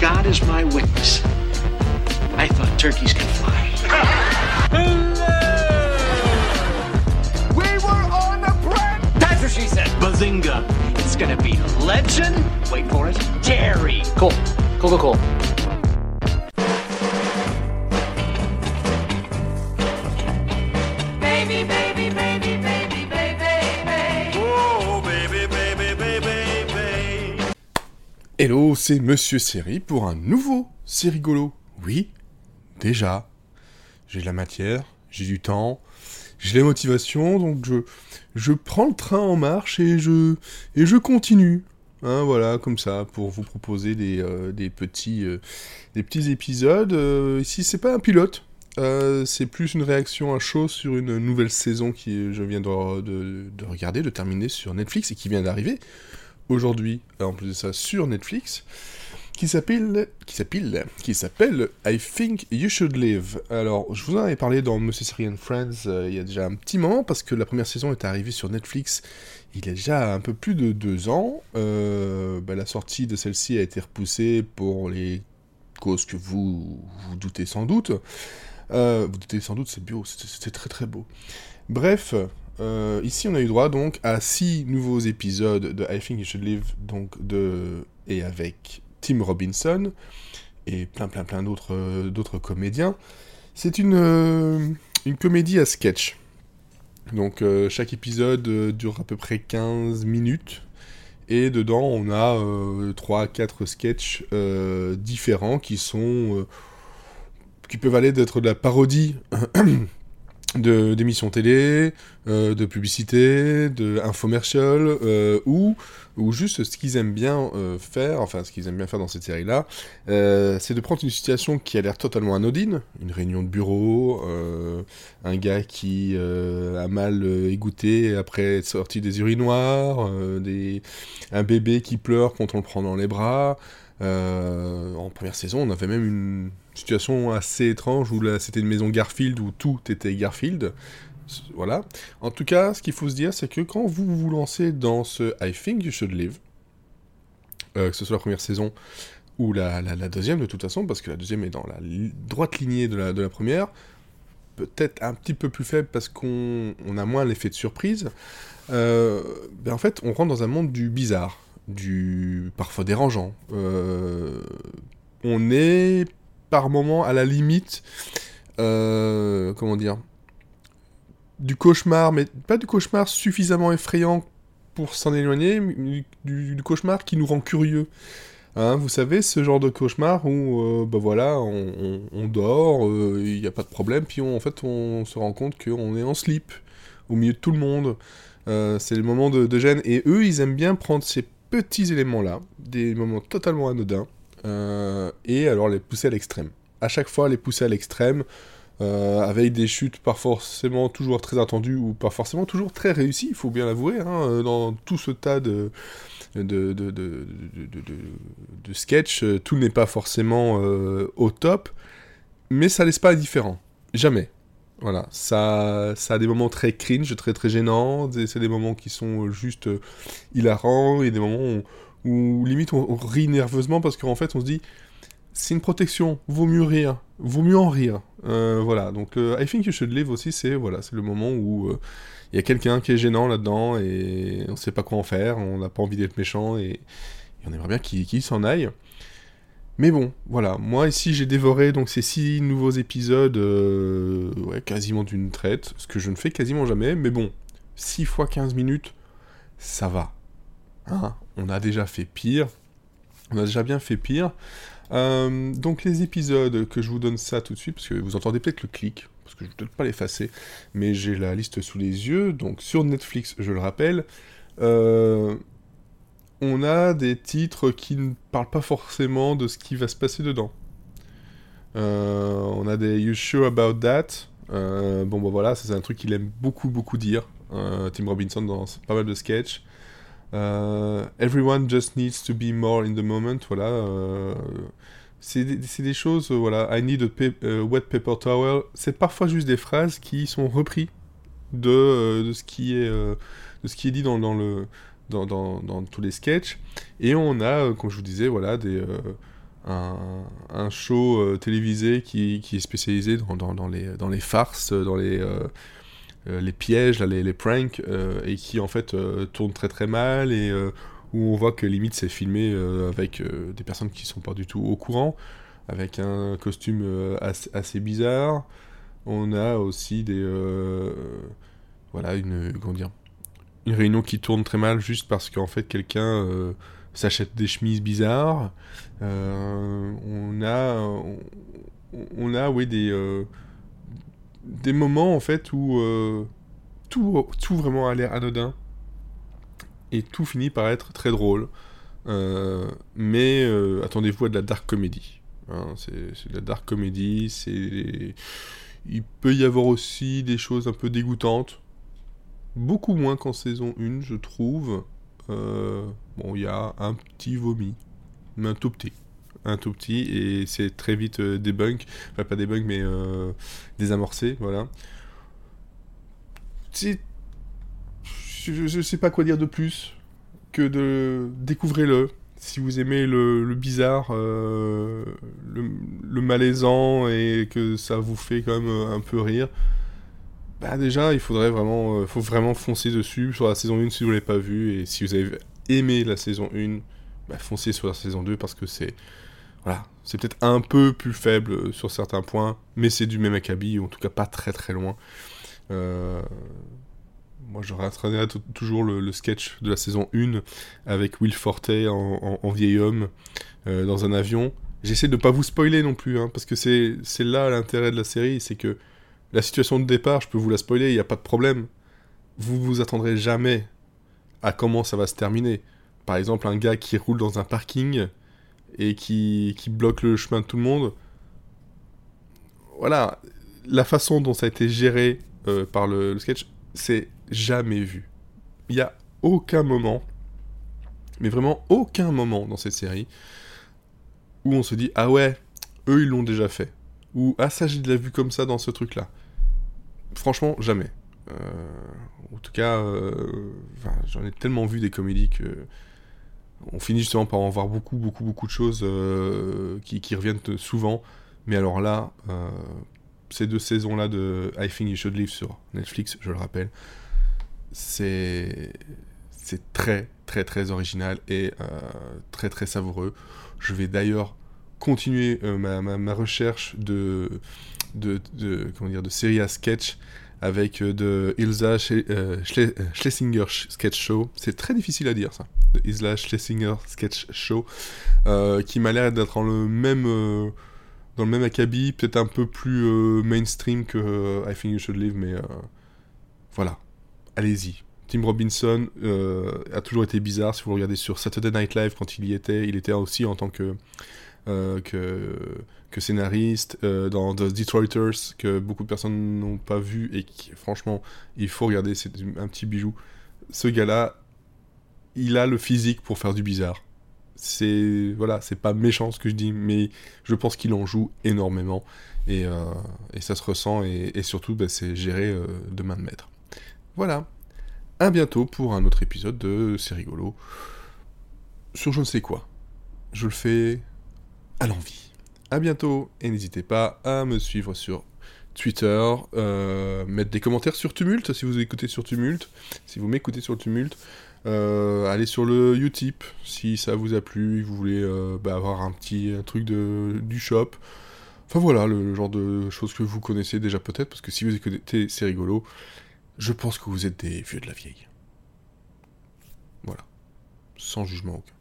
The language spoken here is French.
God is my witness. I thought turkeys could fly. Hello! We were on a prank! That's what she said. Bazinga. It's gonna be legend. Wait for it. Jerry. Cool. Cool, cool, cool. Hello, c'est Monsieur Série pour un nouveau C'est rigolo. Oui, déjà, j'ai de la matière, j'ai du temps, j'ai la motivation, donc je, je prends le train en marche et je, et je continue. Hein, voilà, comme ça, pour vous proposer des, euh, des, petits, euh, des petits épisodes. Euh, ici, c'est pas un pilote, euh, c'est plus une réaction à chaud sur une nouvelle saison qui je viens de- de regarder, de terminer sur Netflix et qui vient d'arriver aujourd'hui, euh, en plus de ça, sur Netflix, qui s'appelle, qui s'appelle, qui s'appelle I Think You Should Live. Alors, je vous en avais parlé dans Monsieur Syrian Friends euh, il y a déjà un petit moment parce que la première saison est arrivée sur Netflix. Il y a déjà un peu plus de deux ans. Euh, bah, la sortie de celle-ci a été repoussée pour les causes que vous vous doutez sans doute. Euh, vous doutez sans doute, c'est c'était c'était très très beau. Bref, euh, ici on a eu droit donc à six nouveaux épisodes de I Think You Should Live, donc de et avec Tim Robinson et plein plein plein d'autres euh, d'autres comédiens. C'est une euh, une comédie à sketch. Donc chaque épisode dure à peu près 15 minutes. Et dedans, on a 3-4 sketchs euh, différents qui sont qui peuvent aller d'être de la parodie d'émissions télé, euh, de publicité, de infomercial, euh, ou, ou juste ce qu'ils aiment bien euh, faire, enfin ce qu'ils aiment bien faire dans cette série-là, c'est de prendre une situation qui a l'air totalement anodine, une réunion de bureau, un gars qui a mal égoutté après être sorti des urinoirs, des, un bébé qui pleure quand on le prend dans les bras, en première saison, on avait même une situation assez étrange où c'était une maison Garfield où tout était Garfield. Voilà. En tout cas, ce qu'il faut se dire, c'est que quand vous vous lancez dans ce I Think You Should Live, euh, que ce soit la première saison ou la, la- deuxième de toute façon, parce que la deuxième est dans la droite lignée de la, de la première, peut-être un petit peu plus faible parce qu'on on a moins l'effet de surprise, euh, ben en fait, on rentre dans un monde du bizarre, du parfois dérangeant. Euh, on est par moment à la limite, euh, comment dire, du cauchemar, mais pas du cauchemar suffisamment effrayant pour s'en éloigner, mais du, cauchemar qui nous rend curieux. Hein, vous savez, ce genre de cauchemar où, euh, bah voilà, on, dort, euh, il n'y a pas de problème, puis on- en fait on se rend compte qu'on est en slip, au milieu de tout le monde. Euh, c'est le moment de, de gêne, et eux, ils aiment bien prendre ces petits éléments-là, des moments totalement anodins, euh, et alors les pousser à l'extrême. À chaque fois, les pousser à l'extrême, euh, avec des chutes pas forcément toujours très attendues ou pas forcément toujours très réussies, il faut bien l'avouer, hein, euh, dans tout ce tas de, de, de, de, de, sketchs, euh, tout n'est pas forcément euh, au top, mais ça laisse pas indifférent. Jamais. Voilà, ça, ça a des moments très cringe, très très gênants, c'est des moments qui sont euh, juste euh, hilarants, et des moments où, où limite on, rit nerveusement parce qu'en fait on se dit c'est une protection, vaut mieux rire, vaut mieux en rire. Euh, voilà, donc euh, I Think You Should Live aussi, c'est voilà, le moment où euh, il y a quelqu'un qui est gênant là-dedans et on sait pas quoi en faire, on n'a pas envie d'être méchant et, on aimerait bien qu'il s'en aille. Mais bon, voilà, moi ici j'ai dévoré donc ces six nouveaux épisodes quasiment d'une traite, ce que je ne fais quasiment jamais, mais bon, 6 fois 15 minutes, ça va. Hein on a déjà fait pire, on a déjà bien fait pire. Euh, donc les épisodes, que je vous donne ça tout de suite, parce que vous entendez peut-être le clic, parce que je ne vais peut-être pas l'effacer, mais j'ai la liste sous les yeux, donc sur Netflix, je le rappelle, euh, on a des titres qui ne parlent pas forcément de ce qui va se passer dedans. Euh, on a des You Sure About That? Bon, bah voilà, c'est un truc qu'il aime beaucoup, beaucoup dire, Tim Robinson, dans pas mal de sketchs. Euh, Everyone just needs to be more in the moment, voilà. euh, c'est des, choses, euh, voilà. I need a wet paper towel. C'est parfois juste des phrases qui sont reprises de, ce, qui est, dit dans, tous les sketchs. Et on a, comme je vous disais, voilà, un, show télévisé qui, est spécialisé dans les, dans les farces, dans les, euh, les pièges, les, pranks, euh, et qui en fait euh, tourne très très mal, et où on voit que limite c'est filmé avec des personnes qui sont pas du tout au courant, avec un costume assez, bizarre. On a aussi des. voilà, une. Comment dire Une réunion qui tourne très mal juste parce qu'en fait quelqu'un s'achète des chemises bizarres. On a. On, a, oui, des. Des moments en fait où euh, tout, tout vraiment a l'air anodin et tout finit par être très drôle. Euh, mais euh, attendez-vous à de la dark comedy. Hein, c'est de la dark comedy, c'est il peut y avoir aussi des choses un peu dégoûtantes. Beaucoup moins qu'en saison 1, je trouve. Bon, il y a un petit vomi, mais un tout petit. Un tout petit, et c'est très vite euh, débunk. Enfin, pas débunk, mais euh, désamorcé, voilà. Je, je sais pas quoi dire de plus que de découvrez-le. Si vous aimez le, bizarre, euh, le, malaisant et que ça vous fait quand même un peu rire, bah déjà il faudrait vraiment, faut vraiment foncer dessus sur la saison 1 si vous l'avez pas vu et si vous avez aimé la saison 1, bah foncez sur la saison 2 parce que c'est voilà, c'est peut-être un peu plus faible euh, sur certains points, mais c'est du même acabit, ou en tout cas pas très très loin. Euh, moi, je rattraperai toujours le, sketch de la saison 1 avec Will Forte en, vieil homme euh, dans un avion. J'essaie de pas vous spoiler non plus, hein, parce que c'est c'est là l'intérêt de la série, c'est que la situation de départ, je peux vous la spoiler, il n'y a pas de problème. Vous vous attendrez jamais à comment ça va se terminer. Par exemple, un gars qui roule dans un parking et qui, qui bloque le chemin de tout le monde. Voilà, la façon dont ça a été géré euh, par le, sketch, c'est jamais vu. Il n'y a aucun moment, mais vraiment aucun moment dans cette série, où on se dit Ah ouais, eux ils l'ont déjà fait. Ou Ah ça j'ai déjà vu comme ça dans ce truc-là. Franchement, jamais. Euh, en tout cas, euh, j'en ai tellement vu des comédies que on finit justement par en voir beaucoup, beaucoup, beaucoup de choses euh, qui, reviennent souvent. Mais alors là, euh, ces deux saisons-là de I Think You Should Live sur Netflix, je le rappelle, c'est très, très, très original et euh, très, très savoureux. Je vais d'ailleurs continuer ma, recherche de, de, comment dire, de séries à sketch avec euh, de Ilsa euh, euh, Schlesinger Sketch Show. C'est très difficile à dire ça. De Ilsa Schlesinger Sketch Show, qui m'a l'air d'être dans le même euh, dans le même acabit, peut-être un peu plus mainstream que I Think You Should Live, mais voilà, allez-y. Tim Robinson a toujours été bizarre. Si vous regardez sur Saturday Night Live quand il y était, il était aussi en tant que euh, que, scénariste euh, dans The Detroiters que beaucoup de personnes n'ont pas vu et qui franchement il faut regarder c'est un petit bijou. Ce gars-là il a le physique pour faire du bizarre. C'est voilà c'est pas méchant ce que je dis mais je pense qu'il en joue énormément. Et, euh, et ça se ressent et, surtout bah, c'est géré de main de maître. Voilà. À bientôt pour un autre épisode de C'est rigolo sur je ne sais quoi. Je le fais à l'envie. À bientôt et n'hésitez pas à me suivre sur Twitter, euh, mettre des commentaires sur Tumult si vous écoutez sur Tumult, si vous m'écoutez sur Tumult, euh, allez sur le Utip si ça vous a plu, vous voulez euh, bah, avoir un petit truc du shop. Enfin voilà, le genre de choses que vous connaissez déjà peut-être, parce que si vous écoutez, c'est rigolo. Je pense que vous êtes des vieux de la vieille. Voilà. Sans jugement aucun.